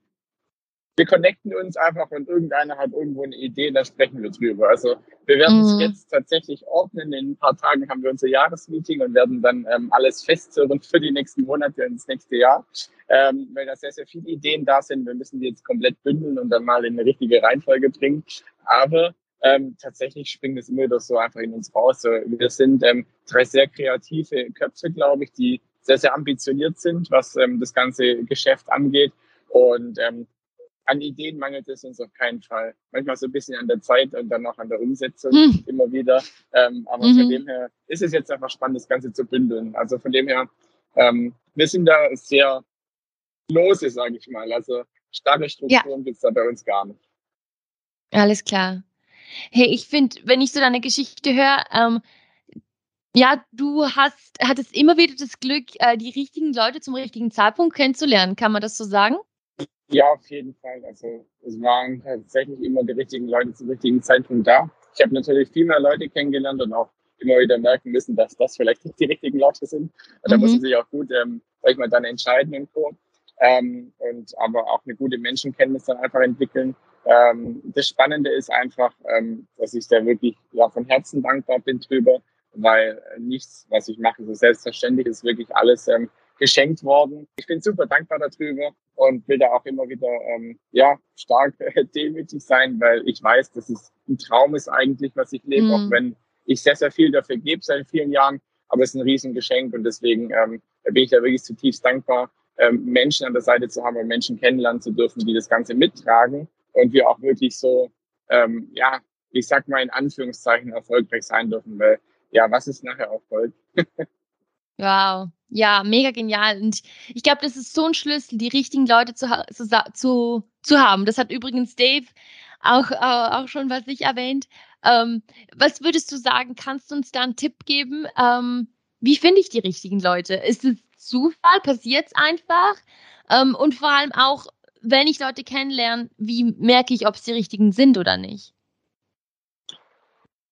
wir connecten uns einfach und irgendeiner hat irgendwo eine Idee, da sprechen wir drüber. Also wir werden es mhm. jetzt tatsächlich ordnen. In ein paar Tagen haben wir unser Jahresmeeting und werden dann ähm, alles festzurren für die nächsten Monate das nächste Jahr, ähm, weil da sehr, sehr viele Ideen da sind. Wir müssen die jetzt komplett bündeln und dann mal in eine richtige Reihenfolge bringen. Aber ähm, tatsächlich springt es immer wieder so einfach in uns raus. So, wir sind ähm, drei sehr kreative Köpfe, glaube ich, die sehr, sehr ambitioniert sind, was ähm, das ganze Geschäft angeht. Und ähm, an Ideen mangelt es uns auf keinen Fall. Manchmal so ein bisschen an der Zeit und dann noch an der Umsetzung hm. immer wieder. Ähm, aber mhm. von dem her ist es jetzt einfach spannend, das Ganze zu bündeln. Also von dem her, ähm, wir sind da sehr lose, sage ich mal. Also starre Strukturen ja. gibt's da bei uns gar nicht. Alles klar. Hey, ich finde, wenn ich so deine Geschichte höre, ähm, ja, du hast, hattest immer wieder das Glück, äh, die richtigen Leute zum richtigen Zeitpunkt kennenzulernen. Kann man das so sagen? Ja, auf jeden Fall. Also es waren tatsächlich immer die richtigen Leute zum richtigen Zeitpunkt da. Ich habe natürlich viel mehr Leute kennengelernt und auch immer wieder merken müssen, dass das vielleicht nicht die richtigen Leute sind. Und da muss man mhm. sich auch gut, ähm, sag ich mal, dann entscheiden und so. Ähm, und aber auch eine gute Menschenkenntnis dann einfach entwickeln. Ähm, das Spannende ist einfach, ähm, dass ich da wirklich ja, von Herzen dankbar bin drüber, weil nichts, was ich mache, so selbstverständlich ist, wirklich alles ähm, geschenkt worden. Ich bin super dankbar darüber und will da auch immer wieder ähm, ja stark äh, demütig sein, weil ich weiß, dass es ein Traum ist eigentlich, was ich lebe, mhm. auch wenn ich sehr, sehr viel dafür gebe seit vielen Jahren, aber es ist ein Riesengeschenk und deswegen ähm, bin ich da wirklich zutiefst dankbar, ähm, Menschen an der Seite zu haben und Menschen kennenlernen zu dürfen, die das Ganze mittragen und wir auch wirklich so, ähm, ja, ich sag mal in Anführungszeichen erfolgreich sein dürfen, weil ja, was ist nachher Erfolg? wow, ja, mega genial. Und ich glaube, das ist so ein Schlüssel, die richtigen Leute zu, zu, zu haben. Das hat übrigens Dave auch, äh, auch schon was ich erwähnt. Ähm, was würdest du sagen? Kannst du uns da einen Tipp geben? Ähm, wie finde ich die richtigen Leute? Ist es Zufall? Passiert es einfach? Ähm, und vor allem auch, wenn ich Leute kennenlerne, wie merke ich, ob es die richtigen sind oder nicht?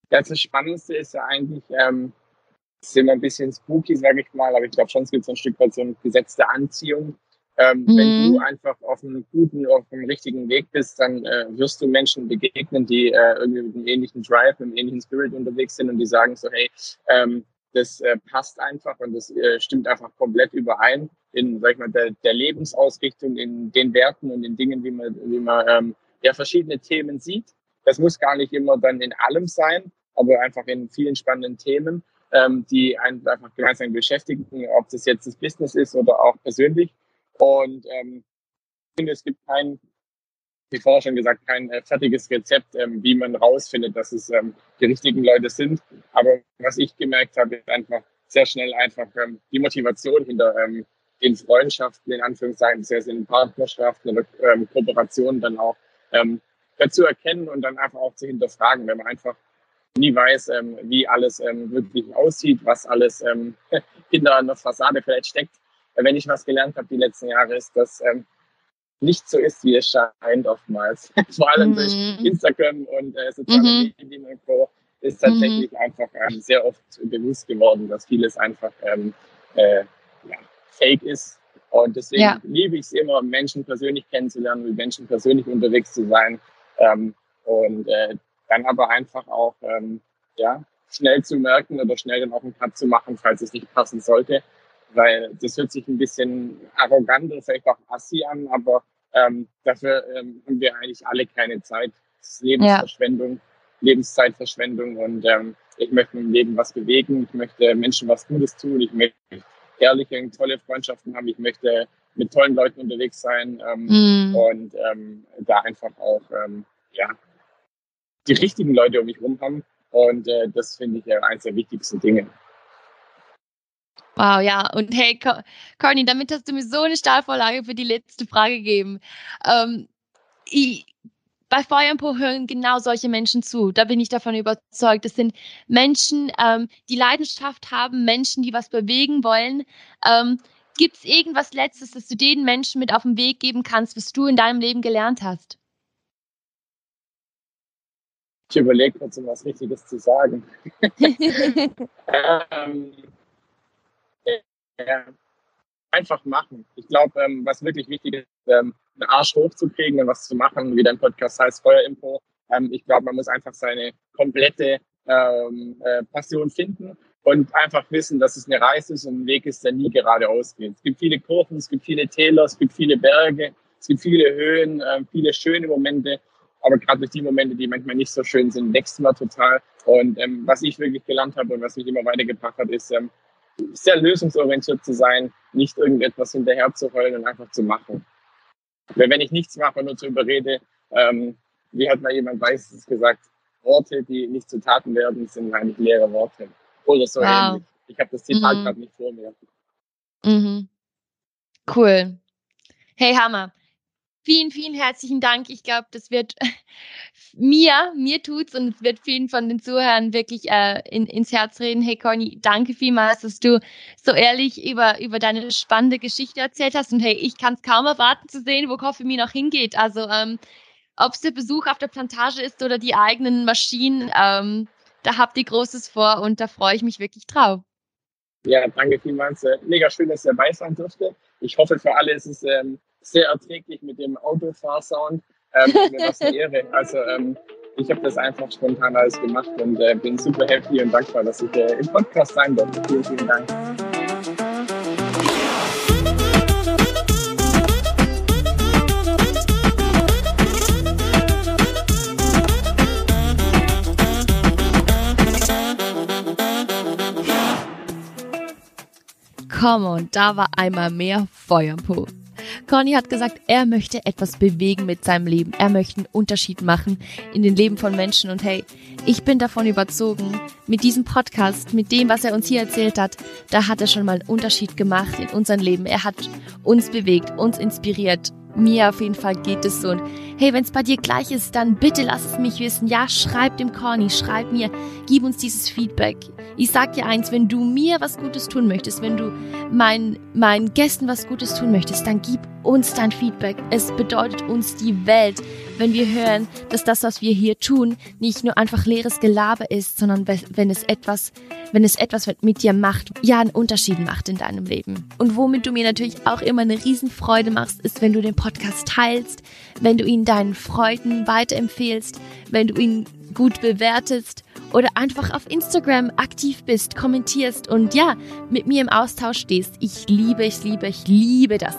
Das Spannendste ist ja eigentlich, ähm, ist immer ein bisschen spooky, sage ich mal, aber ich glaube schon, es gibt so ein Stück weit so eine gesetzte Anziehung. Ähm, mhm. Wenn du einfach auf einem guten, auf einem richtigen Weg bist, dann äh, wirst du Menschen begegnen, die äh, irgendwie mit einem ähnlichen Drive, mit einem ähnlichen Spirit unterwegs sind und die sagen so, hey, ähm, das äh, passt einfach und das äh, stimmt einfach komplett überein in, sag ich mal, der, der Lebensausrichtung, in den Werten und den Dingen, wie man, wie man ähm, ja verschiedene Themen sieht. Das muss gar nicht immer dann in allem sein, aber einfach in vielen spannenden Themen, ähm, die einen einfach gemeinsam beschäftigen, ob das jetzt das Business ist oder auch persönlich. Und ähm, ich finde, es gibt kein, wie vorher schon gesagt, kein äh, fertiges Rezept, ähm, wie man rausfindet, dass es ähm, die richtigen Leute sind. Aber was ich gemerkt habe, ist einfach sehr schnell einfach ähm, die Motivation hinter ähm, den Freundschaften, in Anführungszeichen, sehr in Partnerschaften oder ähm, Kooperationen dann auch ähm, zu erkennen und dann einfach auch zu hinterfragen, wenn man einfach nie weiß, ähm, wie alles ähm, wirklich aussieht, was alles ähm, hinter einer Fassade vielleicht steckt. Wenn ich was gelernt habe die letzten Jahre, ist, dass ähm, nicht so ist, wie es scheint oftmals. Vor allem mhm. durch Instagram und äh, soziale mhm. Medien und Co. ist tatsächlich mhm. einfach ähm, sehr oft bewusst geworden, dass vieles einfach ähm, äh, ja, fake ist. Und deswegen ja. liebe ich es immer, Menschen persönlich kennenzulernen, mit Menschen persönlich unterwegs zu sein. Ähm, und äh, dann aber einfach auch ähm, ja, schnell zu merken oder schnell dann auch einen Cut zu machen, falls es nicht passen sollte. Weil das hört sich ein bisschen arrogant oder vielleicht auch assi an, aber ähm, dafür ähm, haben wir eigentlich alle keine Zeit. Das ist Lebensverschwendung, ja. Lebenszeitverschwendung und ähm, ich möchte im Leben was bewegen, ich möchte Menschen was Gutes tun, ich möchte ehrliche und tolle Freundschaften haben, ich möchte mit tollen Leuten unterwegs sein ähm, mm. und ähm, da einfach auch ähm, ja, die richtigen Leute um mich herum haben. Und äh, das finde ich ja eines der wichtigsten Dinge. Wow, ja. Und hey, Conny, damit hast du mir so eine Stahlvorlage für die letzte Frage gegeben. Ähm, ich, bei Feuerpo hören genau solche Menschen zu. Da bin ich davon überzeugt. Das sind Menschen, ähm, die Leidenschaft haben, Menschen, die was bewegen wollen. Ähm, Gibt es irgendwas Letztes, das du den Menschen mit auf den Weg geben kannst, was du in deinem Leben gelernt hast? Ich überlege kurz, um was Richtiges zu sagen. ähm, ja, einfach machen. Ich glaube, ähm, was wirklich wichtig ist, ähm, einen Arsch hochzukriegen und was zu machen, wie dein Podcast heißt, Feuerinfo. Ähm, ich glaube, man muss einfach seine komplette ähm, äh, Passion finden und einfach wissen, dass es eine Reise ist und ein Weg ist, der nie geradeaus geht. Es gibt viele Kurven, es gibt viele Täler, es gibt viele Berge, es gibt viele Höhen, äh, viele schöne Momente. Aber gerade durch die Momente, die manchmal nicht so schön sind, wächst man total. Und ähm, was ich wirklich gelernt habe und was mich immer weitergebracht hat, ist ähm, sehr lösungsorientiert zu sein, nicht irgendetwas hinterher zu heulen und einfach zu machen. Weil wenn ich nichts mache und nur zu überrede, ähm, wie hat mal jemand Weißes gesagt, Worte, die nicht zu Taten werden, sind eigentlich leere Worte. Oder so wow. ähnlich. Ich habe das Zitat mhm. gerade nicht vor mir. Mhm. Cool. Hey Hammer, Vielen, vielen herzlichen Dank. Ich glaube, das wird mir, mir tut's und es wird vielen von den Zuhörern wirklich äh, in, ins Herz reden. Hey Conny, danke vielmals, dass du so ehrlich über, über deine spannende Geschichte erzählt hast. Und hey, ich kann es kaum erwarten zu sehen, wo Coffee Me noch hingeht. Also ähm, ob es der Besuch auf der Plantage ist oder die eigenen Maschinen, ähm, da habt ihr Großes vor und da freue ich mich wirklich drauf. Ja, danke vielmals. Äh, mega schön, dass ihr dabei sein durfte. Ich hoffe, für alle ist es ähm, sehr erträglich mit dem Autofahrsound. Ähm, mir war eine Ehre. Also ähm, ich habe das einfach spontan alles gemacht und äh, bin super happy und dankbar, dass ich äh, im Podcast sein durfte. Vielen, vielen Dank. Come on, da war einmal mehr Feuer im Po. Conny hat gesagt, er möchte etwas bewegen mit seinem Leben. Er möchte einen Unterschied machen in den Leben von Menschen. Und hey, ich bin davon überzogen, mit diesem Podcast, mit dem, was er uns hier erzählt hat, da hat er schon mal einen Unterschied gemacht in unserem Leben. Er hat uns bewegt, uns inspiriert. Mir auf jeden Fall geht es so. Und hey, wenn es bei dir gleich ist, dann bitte lass es mich wissen. Ja, schreib dem Conny, schreib mir, gib uns dieses Feedback. Ich sag dir eins, wenn du mir was Gutes tun möchtest, wenn du meinen, meinen Gästen was Gutes tun möchtest, dann gib uns dein Feedback. Es bedeutet uns die Welt, wenn wir hören, dass das, was wir hier tun, nicht nur einfach leeres Gelaber ist, sondern wenn es etwas, wenn es etwas mit dir macht, ja, einen Unterschied macht in deinem Leben. Und womit du mir natürlich auch immer eine Riesenfreude machst, ist, wenn du den Podcast teilst, wenn du ihn deinen Freunden weiterempfehlst, wenn du ihn gut bewertest oder einfach auf Instagram aktiv bist, kommentierst und ja, mit mir im Austausch stehst. Ich liebe, ich liebe, ich liebe das.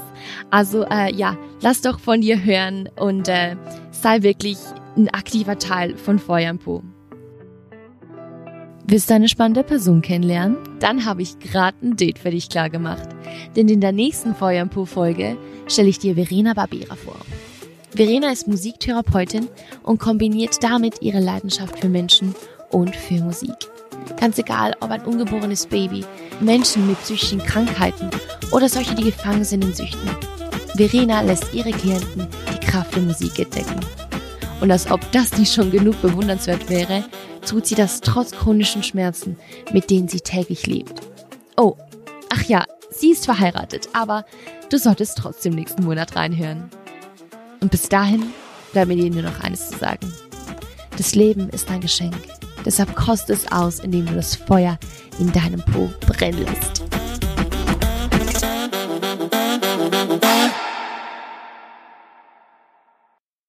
Also äh, ja, lass doch von dir hören und äh, sei wirklich ein aktiver Teil von Feuer Po. Willst du eine spannende Person kennenlernen? Dann habe ich gerade ein Date für dich klar gemacht. Denn in der nächsten Feuer im Po Folge stelle ich dir Verena Barbera vor. Verena ist Musiktherapeutin und kombiniert damit ihre Leidenschaft für Menschen und für Musik. Ganz egal, ob ein ungeborenes Baby, Menschen mit psychischen Krankheiten oder solche, die gefangen sind in Süchten. Verena lässt ihre Klienten die Kraft der Musik entdecken. Und als ob das nicht schon genug bewundernswert wäre, tut sie das trotz chronischen Schmerzen, mit denen sie täglich lebt. Oh, ach ja, sie ist verheiratet, aber du solltest trotzdem nächsten Monat reinhören. Und bis dahin bleibt mir dir nur noch eines zu sagen. Das Leben ist ein Geschenk. Deshalb koste es aus, indem du das Feuer in deinem Po brennen lässt.